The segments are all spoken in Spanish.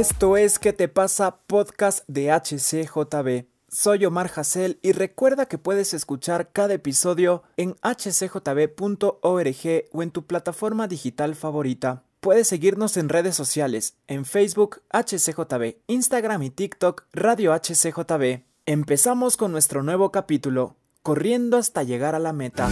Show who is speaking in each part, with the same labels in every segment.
Speaker 1: Esto es ¿Qué te pasa? Podcast de HCJB. Soy Omar Hassel y recuerda que puedes escuchar cada episodio en hcjb.org o en tu plataforma digital favorita. Puedes seguirnos en redes sociales, en Facebook HCJB, Instagram y TikTok Radio HCJB. Empezamos con nuestro nuevo capítulo, Corriendo hasta llegar a la meta.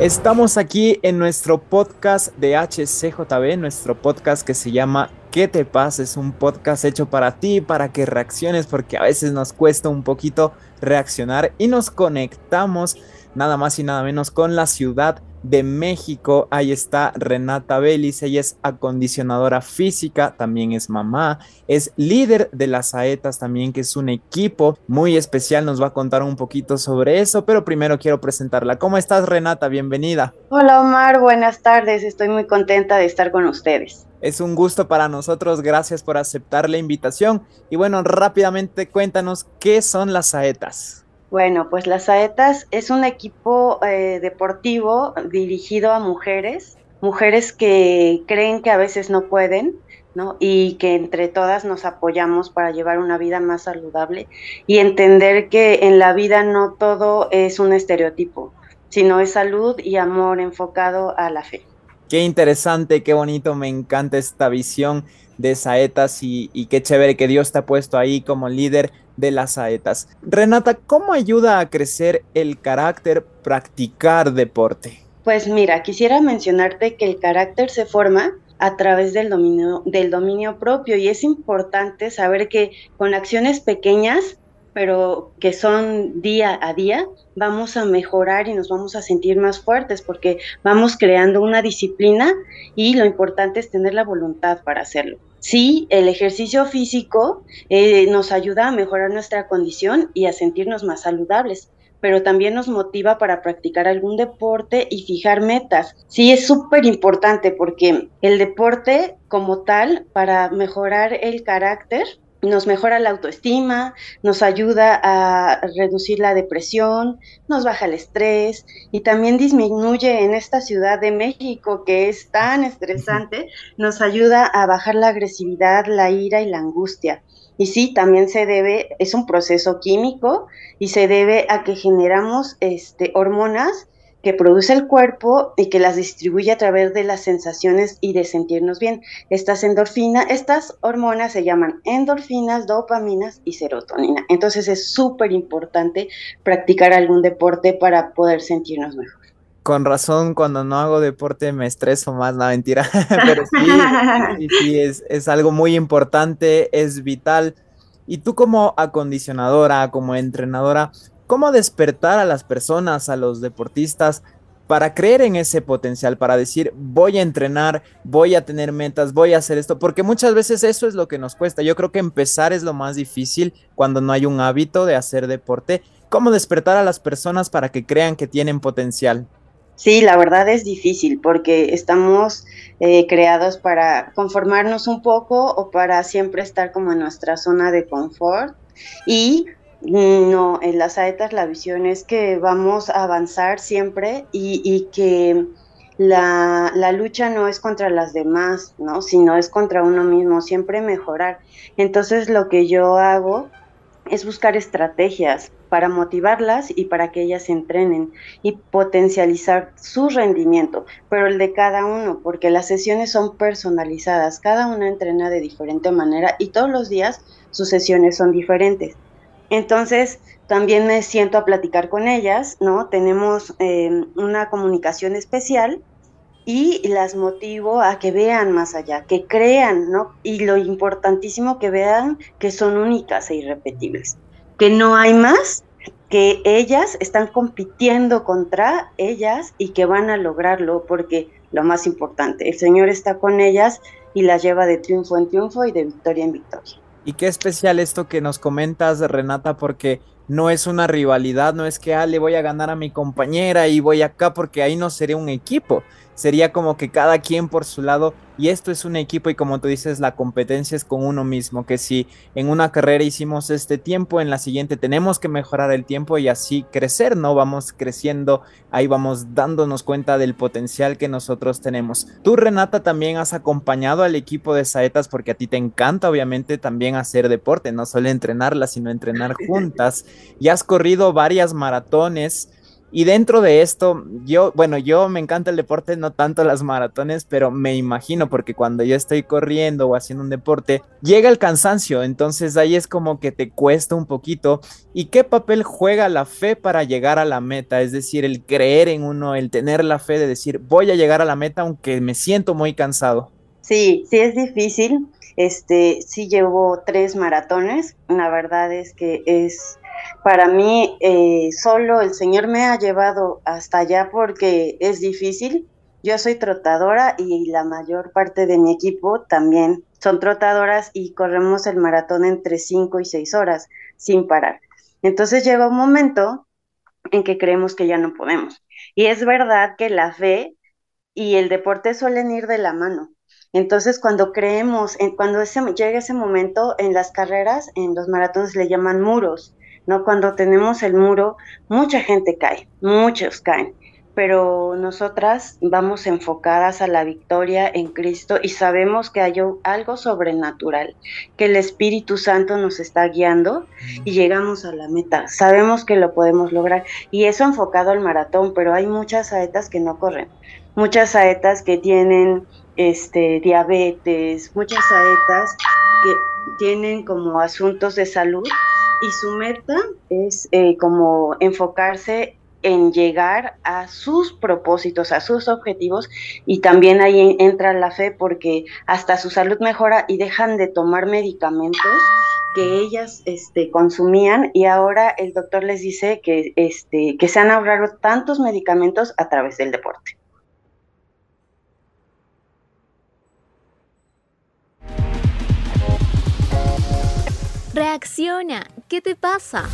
Speaker 1: Estamos aquí en nuestro podcast de HCJB, nuestro podcast que se llama ¿Qué te pasa? Es un podcast hecho para ti, para que reacciones, porque a veces nos cuesta un poquito reaccionar y nos conectamos nada más y nada menos con la ciudad de México. Ahí está Renata Vélez, ella es acondicionadora física, también es mamá, es líder de las Saetas también, que es un equipo muy especial. Nos va a contar un poquito sobre eso, pero primero quiero presentarla. ¿Cómo estás, Renata? Bienvenida.
Speaker 2: Hola, Omar. Buenas tardes. Estoy muy contenta de estar con ustedes.
Speaker 1: Es un gusto para nosotros. Gracias por aceptar la invitación. Y bueno, rápidamente cuéntanos qué son las Saetas.
Speaker 2: Bueno, pues las Saetas es un equipo eh, deportivo dirigido a mujeres, mujeres que creen que a veces no pueden, ¿no? Y que entre todas nos apoyamos para llevar una vida más saludable y entender que en la vida no todo es un estereotipo, sino es salud y amor enfocado a la fe.
Speaker 1: Qué interesante, qué bonito, me encanta esta visión de Saetas y, y qué chévere que Dios te ha puesto ahí como líder de las saetas. Renata, ¿cómo ayuda a crecer el carácter practicar deporte?
Speaker 2: Pues mira, quisiera mencionarte que el carácter se forma a través del dominio, del dominio propio y es importante saber que con acciones pequeñas pero que son día a día, vamos a mejorar y nos vamos a sentir más fuertes porque vamos creando una disciplina y lo importante es tener la voluntad para hacerlo. Sí, el ejercicio físico eh, nos ayuda a mejorar nuestra condición y a sentirnos más saludables, pero también nos motiva para practicar algún deporte y fijar metas. Sí, es súper importante porque el deporte como tal, para mejorar el carácter, nos mejora la autoestima, nos ayuda a reducir la depresión, nos baja el estrés y también disminuye en esta Ciudad de México que es tan estresante, nos ayuda a bajar la agresividad, la ira y la angustia. Y sí, también se debe, es un proceso químico y se debe a que generamos este, hormonas que produce el cuerpo y que las distribuye a través de las sensaciones y de sentirnos bien. Estas endorfinas, estas hormonas se llaman endorfinas, dopaminas y serotonina. Entonces es súper importante practicar algún deporte para poder sentirnos mejor.
Speaker 1: Con razón, cuando no hago deporte me estreso más, la mentira. Pero sí, sí, es, es algo muy importante, es vital. Y tú como acondicionadora, como entrenadora, cómo despertar a las personas, a los deportistas, para creer en ese potencial, para decir, voy a entrenar, voy a tener metas, voy a hacer esto, porque muchas veces eso es lo que nos cuesta. Yo creo que empezar es lo más difícil cuando no hay un hábito de hacer deporte. ¿Cómo despertar a las personas para que crean que tienen potencial?
Speaker 2: Sí, la verdad es difícil porque estamos eh, creados para conformarnos un poco o para siempre estar como en nuestra zona de confort y no, en las saetas la visión es que vamos a avanzar siempre y, que la, lucha no es contra las demás, ¿no? Sino es contra uno mismo, siempre mejorar. Entonces lo que yo hago es buscar estrategias para motivarlas y para que ellas entrenen y potencializar su rendimiento, pero el de cada uno, porque las sesiones son personalizadas, cada una entrena de diferente manera y todos los días sus sesiones son diferentes. Entonces, también me siento a platicar con ellas, ¿no? Tenemos eh, una comunicación especial y las motivo a que vean más allá, que crean, ¿no? Y lo importantísimo que vean que son únicas e irrepetibles, que no hay más, que ellas están compitiendo contra ellas y que van a lograrlo porque lo más importante, el Señor está con ellas y las lleva de triunfo en triunfo y de victoria en victoria.
Speaker 1: Y qué especial esto que nos comentas, Renata, porque no es una rivalidad, no es que ah, le voy a ganar a mi compañera y voy acá porque ahí no sería un equipo, sería como que cada quien por su lado y esto es un equipo y como tú dices, la competencia es con uno mismo, que si en una carrera hicimos este tiempo, en la siguiente tenemos que mejorar el tiempo y así crecer, ¿no? Vamos creciendo, ahí vamos dándonos cuenta del potencial que nosotros tenemos. Tú, Renata, también has acompañado al equipo de Saetas porque a ti te encanta, obviamente, también hacer deporte, no solo entrenarla, sino entrenar juntas. Y has corrido varias maratones. Y dentro de esto, yo, bueno, yo me encanta el deporte, no tanto las maratones, pero me imagino porque cuando yo estoy corriendo o haciendo un deporte, llega el cansancio, entonces ahí es como que te cuesta un poquito. ¿Y qué papel juega la fe para llegar a la meta? Es decir, el creer en uno, el tener la fe de decir, voy a llegar a la meta aunque me siento muy cansado.
Speaker 2: Sí, sí es difícil. Este, sí llevo tres maratones. La verdad es que es para mí eh, solo el Señor me ha llevado hasta allá porque es difícil. Yo soy trotadora y la mayor parte de mi equipo también son trotadoras y corremos el maratón entre 5 y 6 horas sin parar. Entonces llega un momento en que creemos que ya no podemos. Y es verdad que la fe y el deporte suelen ir de la mano. Entonces, cuando creemos, en, cuando ese, llega ese momento en las carreras, en los maratones le llaman muros. ¿No? Cuando tenemos el muro, mucha gente cae, muchos caen, pero nosotras vamos enfocadas a la victoria en Cristo y sabemos que hay algo sobrenatural, que el Espíritu Santo nos está guiando y llegamos a la meta. Sabemos que lo podemos lograr y eso enfocado al maratón, pero hay muchas saetas que no corren, muchas saetas que tienen este diabetes, muchas saetas que tienen como asuntos de salud y su meta es eh, como enfocarse en llegar a sus propósitos, a sus objetivos y también ahí entra la fe porque hasta su salud mejora y dejan de tomar medicamentos que ellas este, consumían y ahora el doctor les dice que, este, que se han ahorrado tantos medicamentos a través del deporte.
Speaker 3: Reacciona, ¿qué te pasa?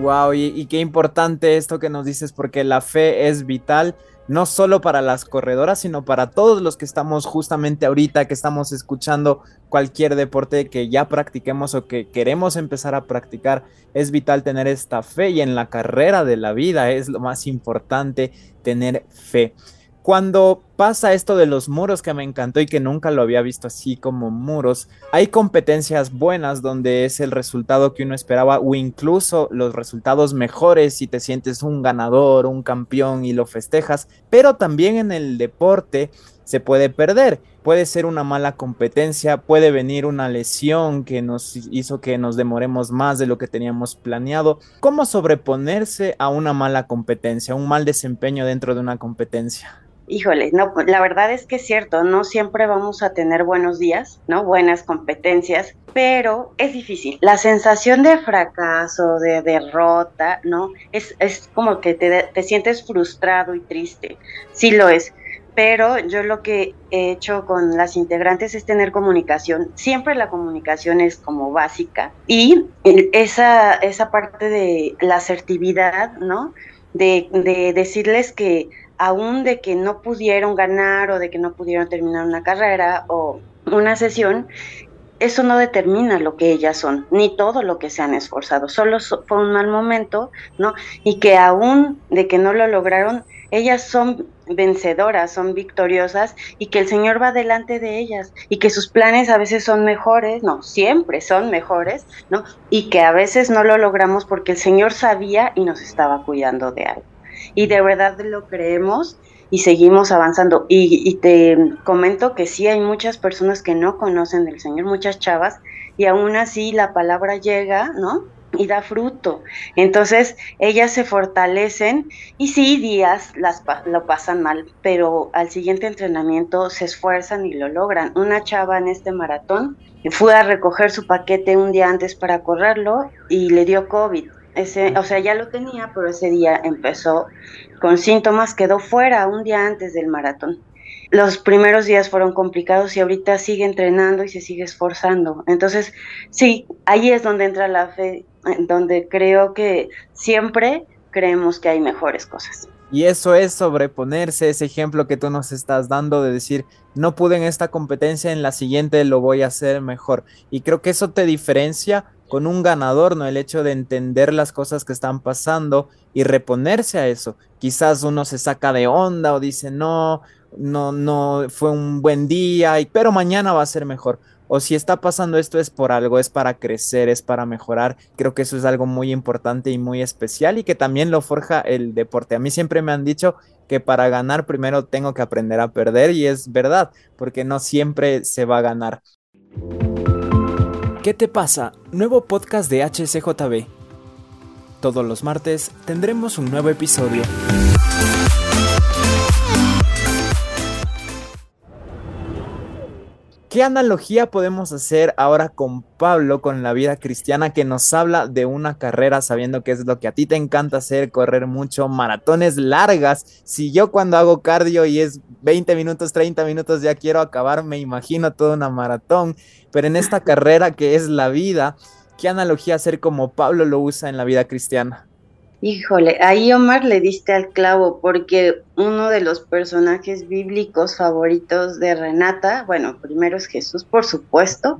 Speaker 1: Wow, y, qué importante esto que nos dices, porque la fe es vital, no solo para las corredoras, sino para todos los que estamos justamente ahorita, que estamos escuchando cualquier deporte que ya practiquemos o que queremos empezar a practicar. Es vital tener esta fe y en la carrera de la vida es lo más importante tener fe. Cuando pasa esto de los muros que me encantó y que nunca lo había visto así como muros, hay competencias buenas donde es el resultado que uno esperaba o incluso los resultados mejores si te sientes un ganador, un campeón y lo festejas, pero también en el deporte se puede perder. Puede ser una mala competencia, puede venir una lesión que nos hizo que nos demoremos más de lo que teníamos planeado. ¿Cómo sobreponerse a una mala competencia, un mal desempeño dentro de una competencia?
Speaker 2: Híjole, no, la verdad es que es cierto, no siempre vamos a tener buenos días, ¿no? Buenas competencias, pero es difícil. La sensación de fracaso, de derrota, ¿no? Es, es como que te, te sientes frustrado y triste. Sí lo es pero yo lo que he hecho con las integrantes es tener comunicación. Siempre la comunicación es como básica y esa, esa parte de la asertividad, ¿no? De, de decirles que aún de que no pudieron ganar o de que no pudieron terminar una carrera o una sesión, eso no determina lo que ellas son, ni todo lo que se han esforzado, solo fue un mal momento, ¿no? Y que aún de que no lo lograron, ellas son vencedoras, son victoriosas y que el Señor va delante de ellas y que sus planes a veces son mejores, no, siempre son mejores, ¿no? Y que a veces no lo logramos porque el Señor sabía y nos estaba cuidando de algo y de verdad lo creemos y seguimos avanzando. Y, te comento que sí hay muchas personas que no conocen del Señor, muchas chavas, y aún así la palabra llega, ¿no? Y da fruto. Entonces ellas se fortalecen y sí, días las, lo pasan mal, pero al siguiente entrenamiento se esfuerzan y lo logran. Una chava en este maratón fue a recoger su paquete un día antes para correrlo y le dio COVID ese, o sea, ya lo tenía, pero ese día empezó con síntomas, quedó fuera un día antes del maratón. Los primeros días fueron complicados y ahorita sigue entrenando y se sigue esforzando. Entonces, sí, ahí es donde entra la fe donde creo que siempre creemos que hay mejores cosas.
Speaker 1: Y eso es sobreponerse, ese ejemplo que tú nos estás dando de decir, no pude en esta competencia, en la siguiente lo voy a hacer mejor. Y creo que eso te diferencia con un ganador, ¿no? El hecho de entender las cosas que están pasando y reponerse a eso. Quizás uno se saca de onda o dice, no, no, no fue un buen día, pero mañana va a ser mejor o si está pasando esto es por algo, es para crecer, es para mejorar. Creo que eso es algo muy importante y muy especial y que también lo forja el deporte. A mí siempre me han dicho que para ganar primero tengo que aprender a perder y es verdad, porque no siempre se va a ganar. ¿Qué te pasa? Nuevo podcast de HCJB. Todos los martes tendremos un nuevo episodio. ¿Qué analogía podemos hacer ahora con Pablo, con la vida cristiana, que nos habla de una carrera sabiendo que es lo que a ti te encanta hacer, correr mucho, maratones largas? Si yo cuando hago cardio y es 20 minutos, 30 minutos, ya quiero acabar, me imagino toda una maratón, pero en esta carrera que es la vida, ¿qué analogía hacer como Pablo lo usa en la vida cristiana?
Speaker 2: Híjole, ahí Omar le diste al clavo porque uno de los personajes bíblicos favoritos de Renata, bueno, primero es Jesús, por supuesto,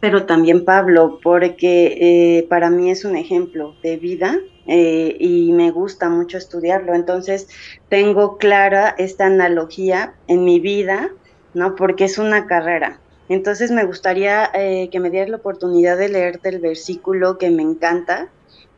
Speaker 2: pero también Pablo, porque eh, para mí es un ejemplo de vida eh, y me gusta mucho estudiarlo. Entonces, tengo clara esta analogía en mi vida, ¿no? Porque es una carrera. Entonces, me gustaría eh, que me dieras la oportunidad de leerte el versículo que me encanta,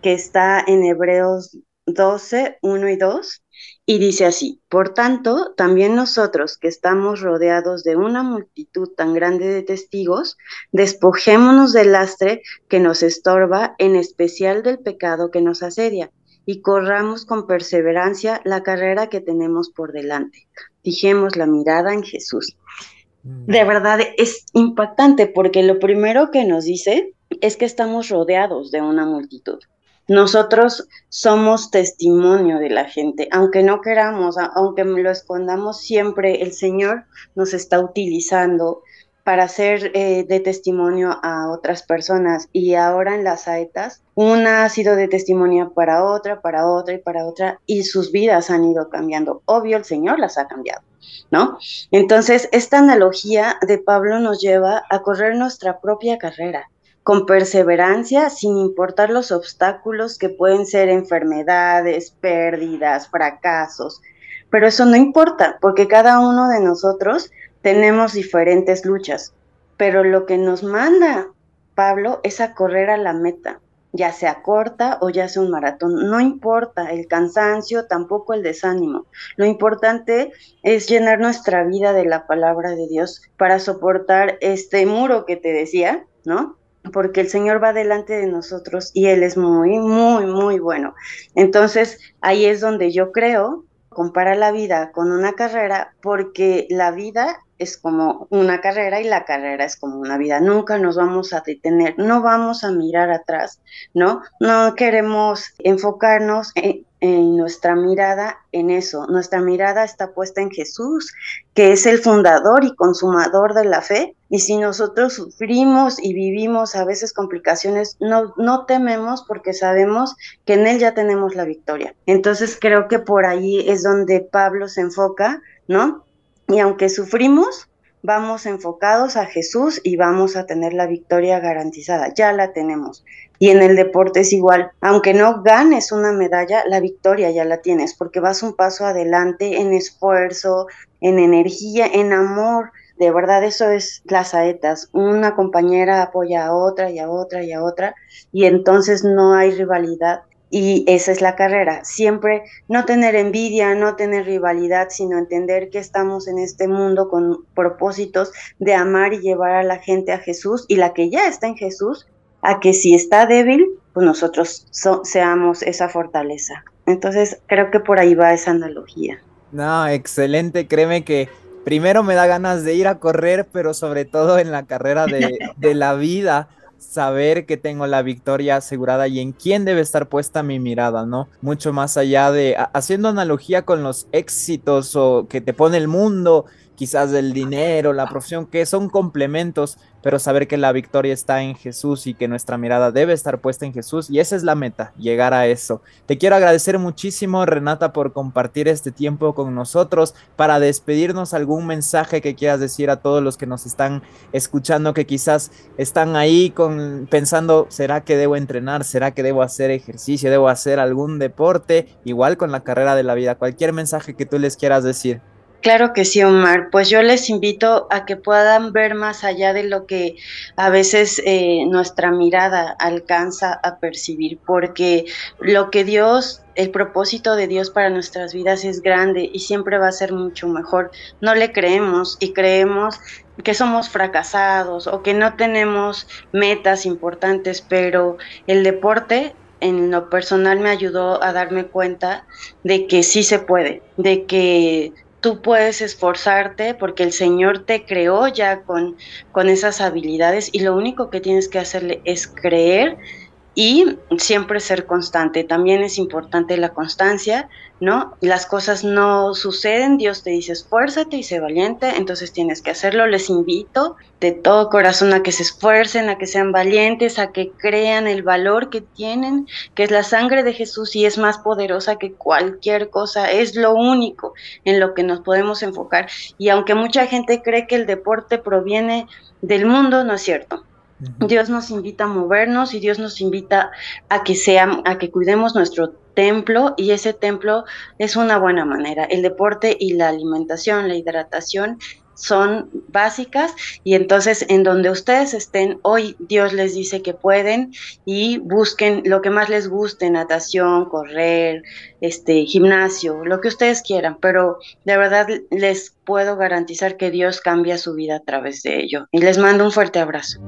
Speaker 2: que está en Hebreos 12, 1 y 2, y dice así, por tanto, también nosotros que estamos rodeados de una multitud tan grande de testigos, despojémonos del lastre que nos estorba, en especial del pecado que nos asedia, y corramos con perseverancia la carrera que tenemos por delante. Fijemos la mirada en Jesús. Mm. De verdad es impactante porque lo primero que nos dice es que estamos rodeados de una multitud. Nosotros somos testimonio de la gente, aunque no queramos, aunque lo escondamos siempre, el Señor nos está utilizando para ser eh, de testimonio a otras personas. Y ahora en las saetas, una ha sido de testimonio para otra, para otra y para otra, y sus vidas han ido cambiando. Obvio, el Señor las ha cambiado, ¿no? Entonces, esta analogía de Pablo nos lleva a correr nuestra propia carrera con perseverancia, sin importar los obstáculos que pueden ser enfermedades, pérdidas, fracasos. Pero eso no importa, porque cada uno de nosotros tenemos diferentes luchas. Pero lo que nos manda Pablo es a correr a la meta, ya sea corta o ya sea un maratón. No importa el cansancio, tampoco el desánimo. Lo importante es llenar nuestra vida de la palabra de Dios para soportar este muro que te decía, ¿no? Porque el Señor va delante de nosotros y Él es muy, muy, muy bueno. Entonces, ahí es donde yo creo, compara la vida con una carrera, porque la vida es como una carrera y la carrera es como una vida. Nunca nos vamos a detener, no vamos a mirar atrás, ¿no? No queremos enfocarnos en, en nuestra mirada en eso. Nuestra mirada está puesta en Jesús, que es el fundador y consumador de la fe. Y si nosotros sufrimos y vivimos a veces complicaciones, no, no tememos porque sabemos que en Él ya tenemos la victoria. Entonces creo que por ahí es donde Pablo se enfoca, ¿no? Y aunque sufrimos, vamos enfocados a Jesús y vamos a tener la victoria garantizada. Ya la tenemos. Y en el deporte es igual. Aunque no ganes una medalla, la victoria ya la tienes, porque vas un paso adelante en esfuerzo, en energía, en amor. De verdad, eso es las saetas. Una compañera apoya a otra y a otra y a otra, y entonces no hay rivalidad. Y esa es la carrera. Siempre no tener envidia, no tener rivalidad, sino entender que estamos en este mundo con propósitos de amar y llevar a la gente a Jesús y la que ya está en Jesús, a que si está débil, pues nosotros seamos esa fortaleza. Entonces, creo que por ahí va esa analogía.
Speaker 1: No, excelente, créeme que primero me da ganas de ir a correr, pero sobre todo en la carrera de, de la vida, saber que tengo la victoria asegurada y en quién debe estar puesta mi mirada, ¿no? Mucho más allá de haciendo analogía con los éxitos o que te pone el mundo, quizás el dinero, la profesión, que son complementos, pero saber que la victoria está en Jesús y que nuestra mirada debe estar puesta en Jesús y esa es la meta, llegar a eso. Te quiero agradecer muchísimo, Renata, por compartir este tiempo con nosotros. Para despedirnos, algún mensaje que quieras decir a todos los que nos están escuchando, que quizás están ahí con, pensando, ¿será que debo entrenar? ¿Será que debo hacer ejercicio? ¿Debo hacer algún deporte? Igual con la carrera de la vida, cualquier mensaje que tú les quieras decir.
Speaker 2: Claro que sí, Omar. Pues yo les invito a que puedan ver más allá de lo que a veces eh, nuestra mirada alcanza a percibir, porque lo que Dios, el propósito de Dios para nuestras vidas es grande y siempre va a ser mucho mejor. No le creemos y creemos que somos fracasados o que no tenemos metas importantes, pero el deporte en lo personal me ayudó a darme cuenta de que sí se puede, de que tú puedes esforzarte porque el Señor te creó ya con, con esas habilidades y lo único que tienes que hacerle es creer y siempre ser constante. También es importante la constancia, ¿no? Las cosas no suceden, Dios te dice esfuérzate y sé valiente, entonces tienes que hacerlo. Les invito de todo corazón a que se esfuercen, a que sean valientes, a que crean el valor que tienen, que es la sangre de Jesús y es más poderosa que cualquier cosa, es lo único en lo que nos podemos enfocar. Y aunque mucha gente cree que el deporte proviene del mundo, no es cierto Dios nos invita a movernos y Dios nos invita a que sea, a que cuidemos nuestro templo y ese templo es una buena manera. El deporte y la alimentación, la hidratación son básicas y entonces en donde ustedes estén, hoy Dios les dice que pueden y busquen lo que más les guste, natación, correr, este gimnasio, lo que ustedes quieran, pero de verdad les puedo garantizar que Dios cambia su vida a través de ello. Y les mando un fuerte abrazo.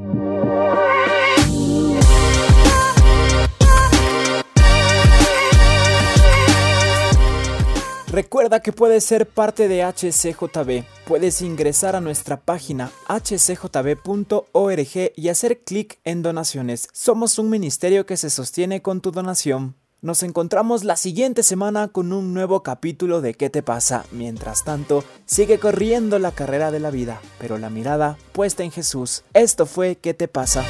Speaker 1: Recuerda que puedes ser parte de HCJB. Puedes ingresar a nuestra página hcjb.org y hacer clic en donaciones. Somos un ministerio que se sostiene con tu donación. Nos encontramos la siguiente semana con un nuevo capítulo de ¿Qué te pasa? Mientras tanto, sigue corriendo la carrera de la vida, pero la mirada puesta en Jesús. Esto fue ¿Qué te pasa?